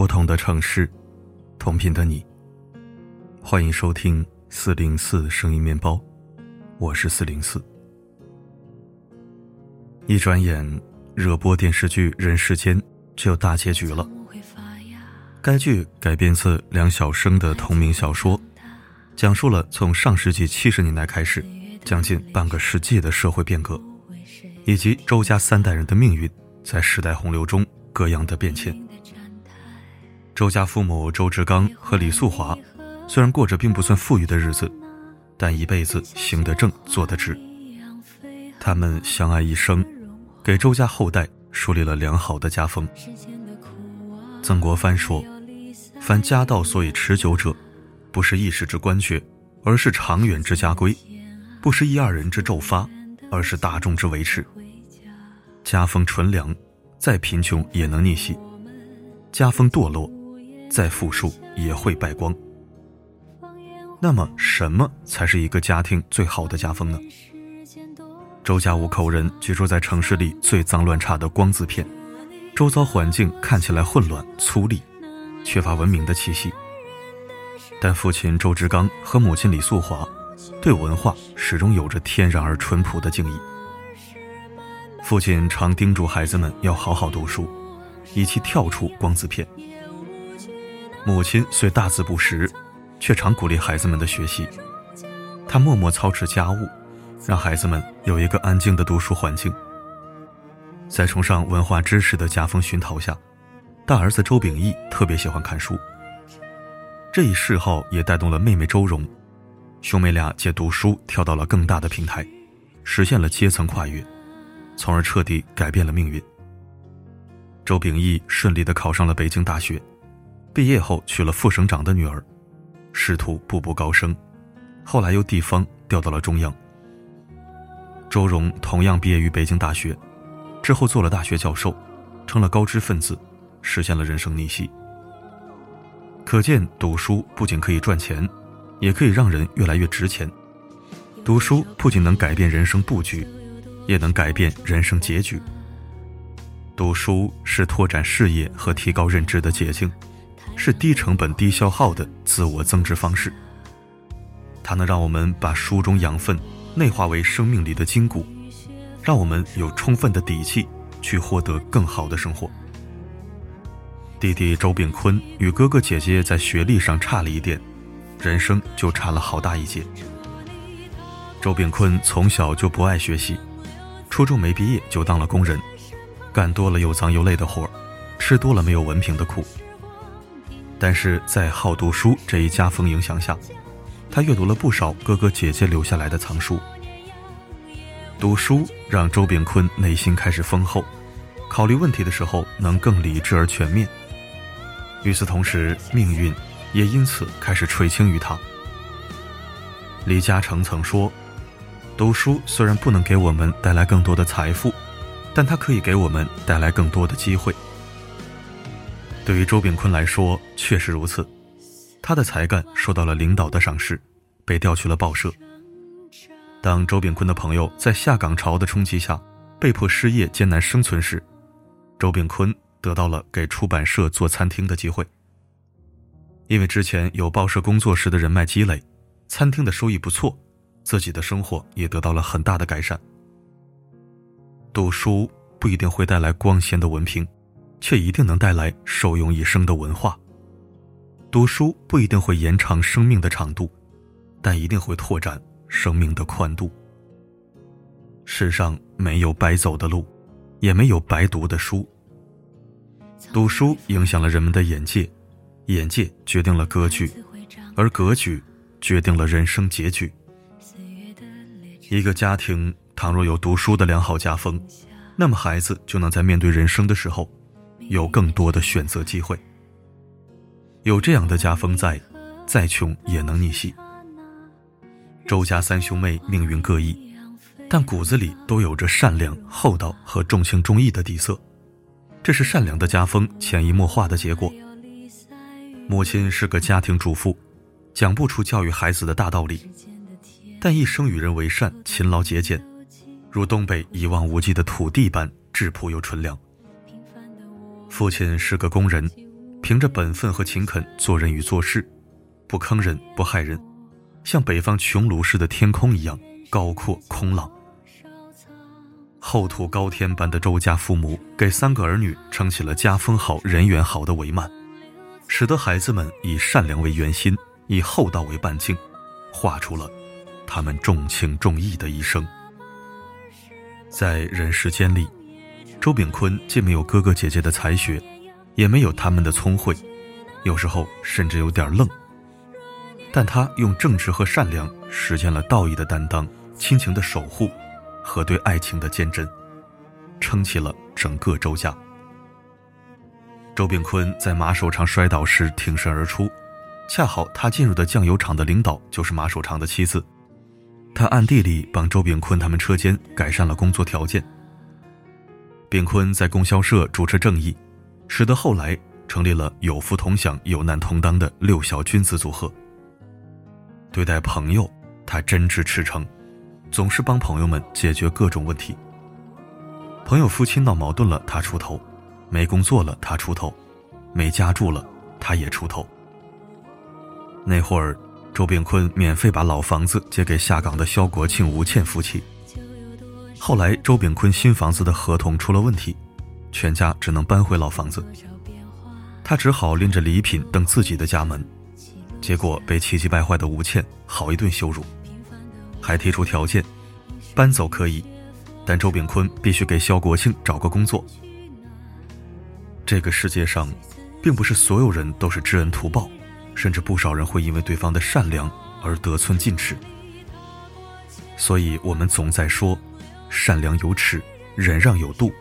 不同的城市，同频的你。欢迎收听四零四声音面包，我是四零四。一转眼，热播电视剧《人世间》就大结局了。该剧改编自梁晓声的同名小说，讲述了从上世纪七十年代开始，将近半个世纪的社会变革，以及周家三代人的命运在时代洪流中各样的变迁。周家父母周志刚和李素华，虽然过着并不算富裕的日子，但一辈子行得正，坐得直。他们相爱一生，给周家后代树立了良好的家风。曾国藩说：“凡家道所以持久者，不是一时之官爵，而是长远之家规；不是一二人之骤发，而是大众之维持。家风纯良，再贫穷也能逆袭；家风堕落。”再富庶也会败光。那么，什么才是一个家庭最好的家风呢？周家五口人居住在城市里最脏乱差的光字片，周遭环境看起来混乱粗粝，缺乏文明的气息。但父亲周志刚和母亲李素华，对文化始终有着天然而淳朴的敬意。父亲常叮嘱孩子们要好好读书，以期跳出光字片。母亲虽大字不识，却常鼓励孩子们的学习。她默默操持家务，让孩子们有一个安静的读书环境。在崇尚文化知识的家风熏陶下，大儿子周秉义特别喜欢看书。这一嗜好也带动了妹妹周蓉，兄妹俩借读书跳到了更大的平台，实现了阶层跨越，从而彻底改变了命运。周秉义顺利的考上了北京大学。毕业后娶了副省长的女儿，仕途步步高升，后来由地方调到了中央。周荣同样毕业于北京大学，之后做了大学教授，成了高知分子，实现了人生逆袭。可见读书不仅可以赚钱，也可以让人越来越值钱。读书不仅能改变人生布局，也能改变人生结局。读书是拓展视野和提高认知的捷径。是低成本、低消耗的自我增值方式。它能让我们把书中养分内化为生命里的筋骨，让我们有充分的底气去获得更好的生活。弟弟周炳坤与哥哥姐姐在学历上差了一点，人生就差了好大一截。周炳坤从小就不爱学习，初中没毕业就当了工人，干多了又脏又累的活吃多了没有文凭的苦。但是在好读书这一家风影响下，他阅读了不少哥哥姐姐留下来的藏书。读书让周炳坤内心开始丰厚，考虑问题的时候能更理智而全面。与此同时，命运也因此开始垂青于他。李嘉诚曾说：“读书虽然不能给我们带来更多的财富，但它可以给我们带来更多的机会。”对于周炳坤来说，确实如此。他的才干受到了领导的赏识，被调去了报社。当周炳坤的朋友在下岗潮的冲击下被迫失业、艰难生存时，周炳坤得到了给出版社做餐厅的机会。因为之前有报社工作时的人脉积累，餐厅的收益不错，自己的生活也得到了很大的改善。读书不一定会带来光鲜的文凭。却一定能带来受用一生的文化。读书不一定会延长生命的长度，但一定会拓展生命的宽度。世上没有白走的路，也没有白读的书。读书影响了人们的眼界，眼界决定了格局，而格局决定了人生结局。一个家庭倘若有读书的良好家风，那么孩子就能在面对人生的时候。有更多的选择机会。有这样的家风在，再穷也能逆袭。周家三兄妹命运各异，但骨子里都有着善良、厚道和重情重义的底色，这是善良的家风潜移默化的结果。母亲是个家庭主妇，讲不出教育孩子的大道理，但一生与人为善、勤劳节俭，如东北一望无际的土地般质朴又纯良。父亲是个工人，凭着本分和勤恳做人与做事，不坑人不害人，像北方穹庐似的天空一样高阔空朗。厚土高天般的周家父母给三个儿女撑起了家风好、人缘好的帷幔，使得孩子们以善良为圆心，以厚道为半径，画出了他们重情重义的一生。在人世间里，周炳坤既没有哥哥姐姐的才学，也没有他们的聪慧，有时候甚至有点愣。但他用正直和善良实现了道义的担当、亲情的守护和对爱情的坚贞，撑起了整个周家。周炳坤在马首厂摔倒时挺身而出，恰好他进入的酱油厂的领导就是马首厂的妻子。他暗地里帮周炳坤他们车间改善了工作条件。炳坤在供销社主持正义，使得后来成立了有福同享、有难同当的六小君子组合。对待朋友，他真挚赤诚，总是帮朋友们解决各种问题。朋友夫妻闹矛盾了，他出头；没工作了，他出头；没家住了，他也出头。那会儿。周炳坤免费把老房子借给下岗的肖国庆、吴倩夫妻。后来，周炳坤新房子的合同出了问题，全家只能搬回老房子。他只好拎着礼品等自己的家门，结果被气急败坏的吴倩好一顿羞辱，还提出条件：搬走可以，但周炳坤必须给肖国庆找个工作。这个世界上，并不是所有人都是知恩图报。甚至不少人会因为对方的善良而得寸进尺，所以我们总在说，善良有尺，忍让有度，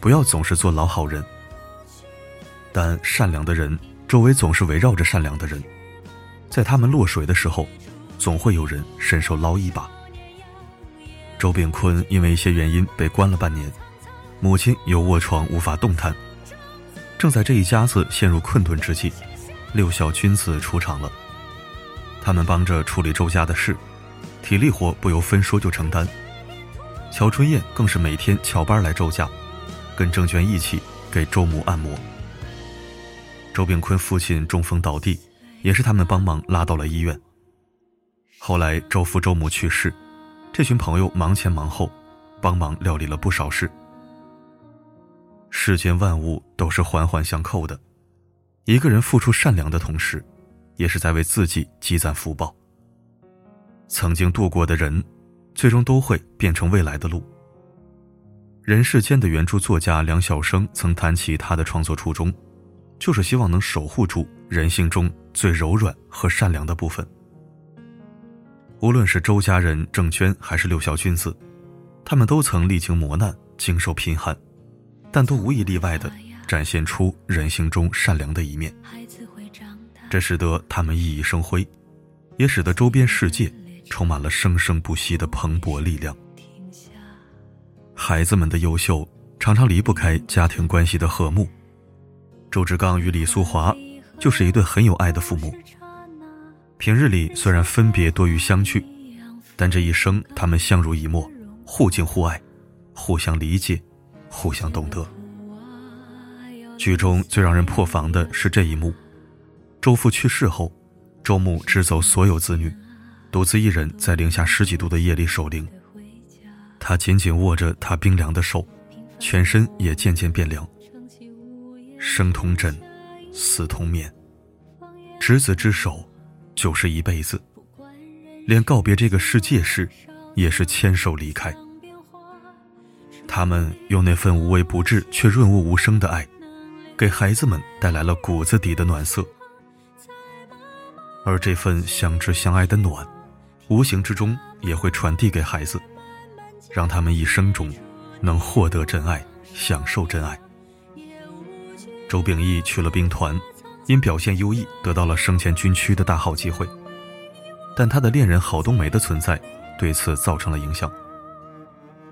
不要总是做老好人。但善良的人周围总是围绕着善良的人，在他们落水的时候，总会有人伸手捞一把。周炳坤因为一些原因被关了半年，母亲又卧床无法动弹，正在这一家子陷入困顿之际。六小君子出场了，他们帮着处理周家的事，体力活不由分说就承担。乔春燕更是每天翘班来周家，跟郑娟一起给周母按摩。周炳坤父亲中风倒地，也是他们帮忙拉到了医院。后来周父周母去世，这群朋友忙前忙后，帮忙料理了不少事。世间万物都是环环相扣的。一个人付出善良的同时，也是在为自己积攒福报。曾经度过的人，最终都会变成未来的路。人世间的原著作家梁晓声曾谈起他的创作初衷，就是希望能守护住人性中最柔软和善良的部分。无论是周家人郑娟，还是六小君子，他们都曾历经磨难，经受贫寒，但都无一例外的。展现出人性中善良的一面，这使得他们熠熠生辉，也使得周边世界充满了生生不息的蓬勃力量。孩子们的优秀常常离不开家庭关系的和睦。周志刚与李素华就是一对很有爱的父母。平日里虽然分别多于相聚，但这一生他们相濡以沫，互敬互爱，互相理解，互相懂得。剧中最让人破防的是这一幕：周父去世后，周母支走所有子女，独自一人在零下十几度的夜里守灵。他紧紧握着他冰凉的手，全身也渐渐变凉。生同枕，死同眠，执子之手，就是一辈子。连告别这个世界时，也是牵手离开。他们用那份无微不至却润物无声的爱。给孩子们带来了骨子底的暖色，而这份相知相爱的暖，无形之中也会传递给孩子，让他们一生中能获得真爱，享受真爱。周秉义去了兵团，因表现优异得到了升迁军区的大好机会，但他的恋人郝冬梅的存在对此造成了影响。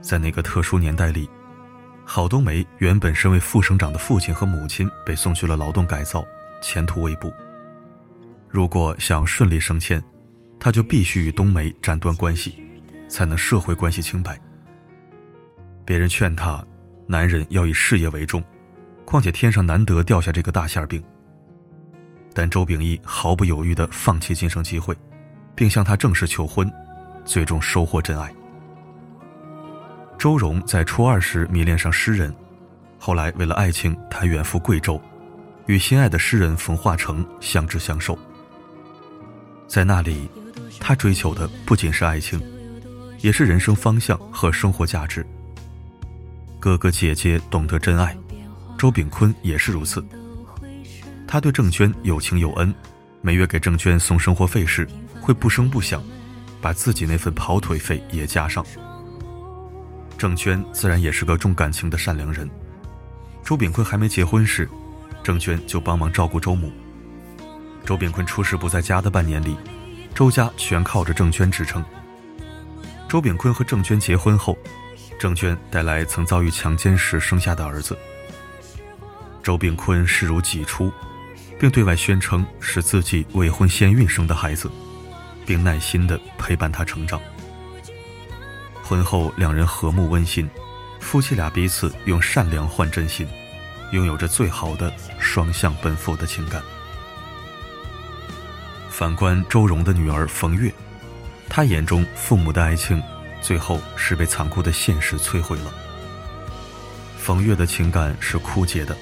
在那个特殊年代里。郝冬梅原本身为副省长的父亲和母亲被送去了劳动改造，前途未卜。如果想顺利升迁，他就必须与冬梅斩断关系，才能社会关系清白。别人劝他，男人要以事业为重，况且天上难得掉下这个大馅饼，但周秉义毫不犹豫地放弃晋升机会，并向她正式求婚，最终收获真爱。周荣在初二时迷恋上诗人，后来为了爱情，他远赴贵州，与心爱的诗人冯化成相知相守。在那里，他追求的不仅是爱情，也是人生方向和生活价值。哥哥姐姐懂得真爱，周炳坤也是如此。他对郑娟有情有恩，每月给郑娟送生活费时，会不声不响，把自己那份跑腿费也加上。郑娟自然也是个重感情的善良人。周炳坤还没结婚时，郑娟就帮忙照顾周母。周炳坤出事不在家的半年里，周家全靠着郑娟支撑。周炳坤和郑娟结婚后，郑娟带来曾遭遇强奸时生下的儿子。周炳坤视如己出，并对外宣称是自己未婚先孕生的孩子，并耐心地陪伴他成长。婚后，两人和睦温馨，夫妻俩彼此用善良换真心，拥有着最好的双向奔赴的情感。反观周荣的女儿冯月，她眼中父母的爱情，最后是被残酷的现实摧毁了。冯月的情感是枯竭的，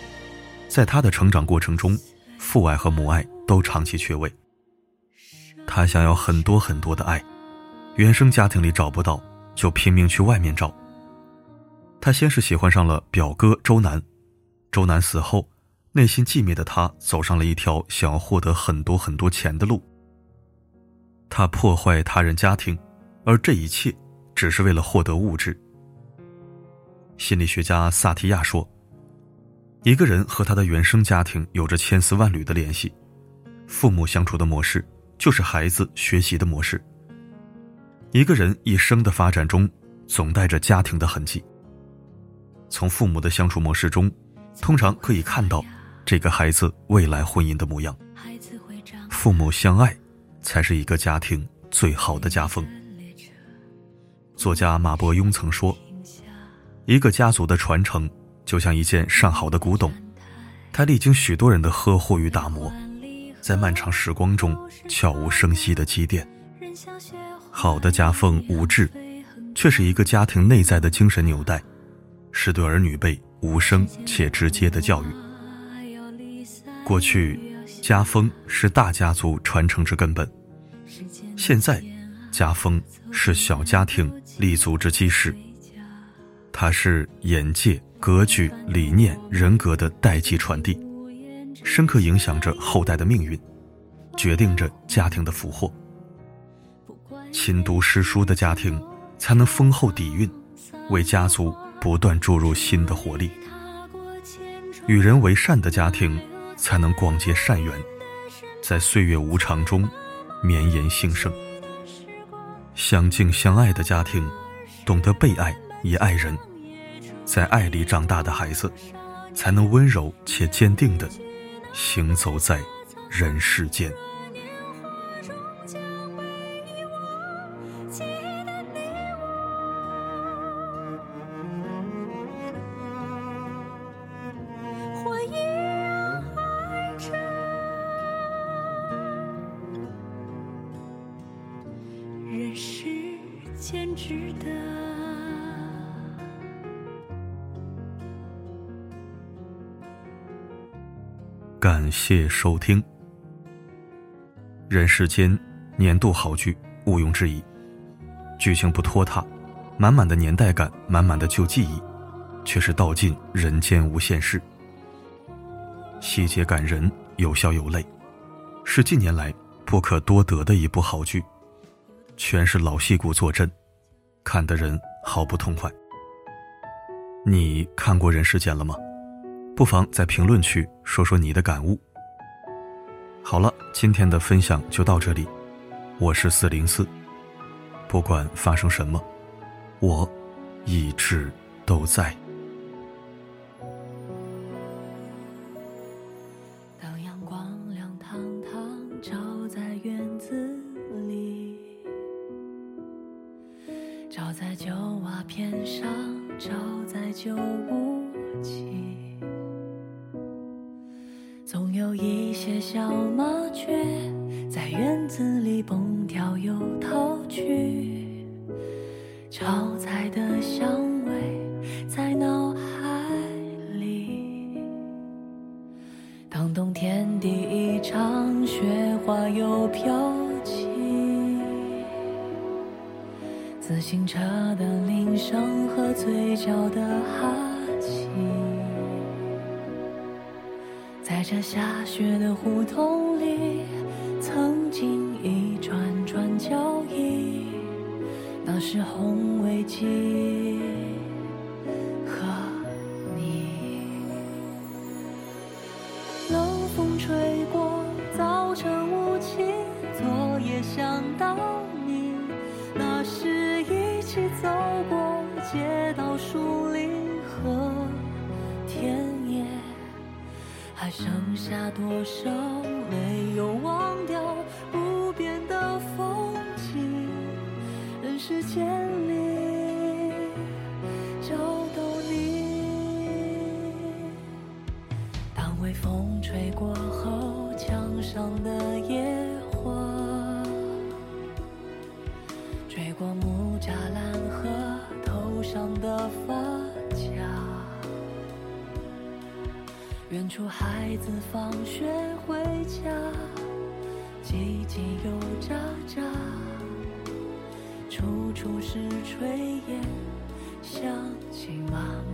在她的成长过程中，父爱和母爱都长期缺位。她想要很多很多的爱，原生家庭里找不到。就拼命去外面找。他先是喜欢上了表哥周南，周南死后，内心寂灭的他走上了一条想要获得很多很多钱的路。他破坏他人家庭，而这一切只是为了获得物质。心理学家萨提亚说：“一个人和他的原生家庭有着千丝万缕的联系，父母相处的模式就是孩子学习的模式。”一个人一生的发展中，总带着家庭的痕迹。从父母的相处模式中，通常可以看到这个孩子未来婚姻的模样。父母相爱，才是一个家庭最好的家风。作家马伯庸曾说：“一个家族的传承，就像一件上好的古董，它历经许多人的呵护与打磨，在漫长时光中悄无声息的积淀。”好的家风无质，却是一个家庭内在的精神纽带，是对儿女辈无声且直接的教育。过去，家风是大家族传承之根本；现在，家风是小家庭立足之基石。它是眼界、格局、理念、人格的代际传递，深刻影响着后代的命运，决定着家庭的福祸。勤读诗书的家庭，才能丰厚底蕴，为家族不断注入新的活力；与人为善的家庭，才能广结善缘，在岁月无常中绵延兴盛。相敬相爱的家庭，懂得被爱也爱人，在爱里长大的孩子，才能温柔且坚定的行走在人世间。时间值得。感谢收听。人世间年度好剧，毋庸置疑。剧情不拖沓，满满的年代感，满满的旧记忆，却是道尽人间无限事。细节感人，有笑有泪，是近年来不可多得的一部好剧。全是老戏骨坐镇。看的人好不痛快。你看过《人世间》了吗？不妨在评论区说说你的感悟。好了，今天的分享就到这里。我是四零四，不管发生什么，我一直都在。有一些小麻雀在院子里蹦跳又逃去，炒菜的香味在脑海里。当冬天第一场雪花又飘起，自行车的铃声和嘴角的哈在下雪的胡同里，上的野花，吹过木栅栏和头上的发卡。远处孩子放学回家，叽叽又喳喳，处处是炊烟，想起妈妈。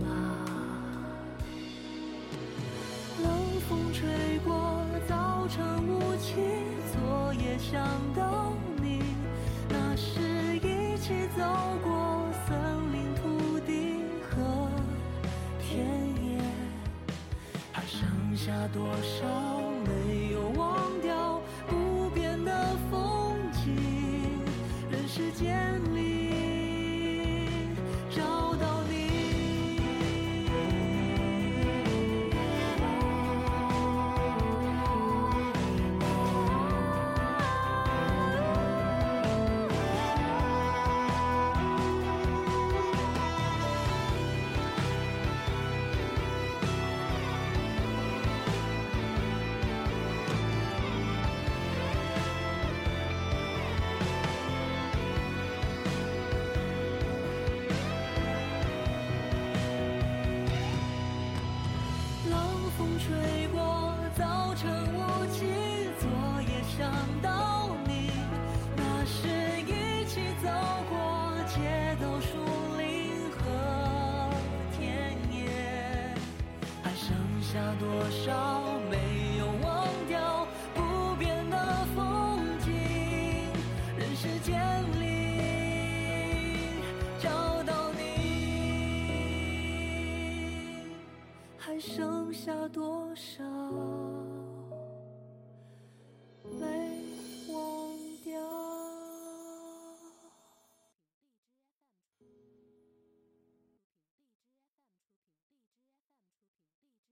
早晨雾气，昨夜想到你，那时一起走过森林、土地和田野。还剩下多少没有忘掉不变的风景？人世间成无期，昨夜想到你，那时一起走过街道、树林和田野，还剩下多少？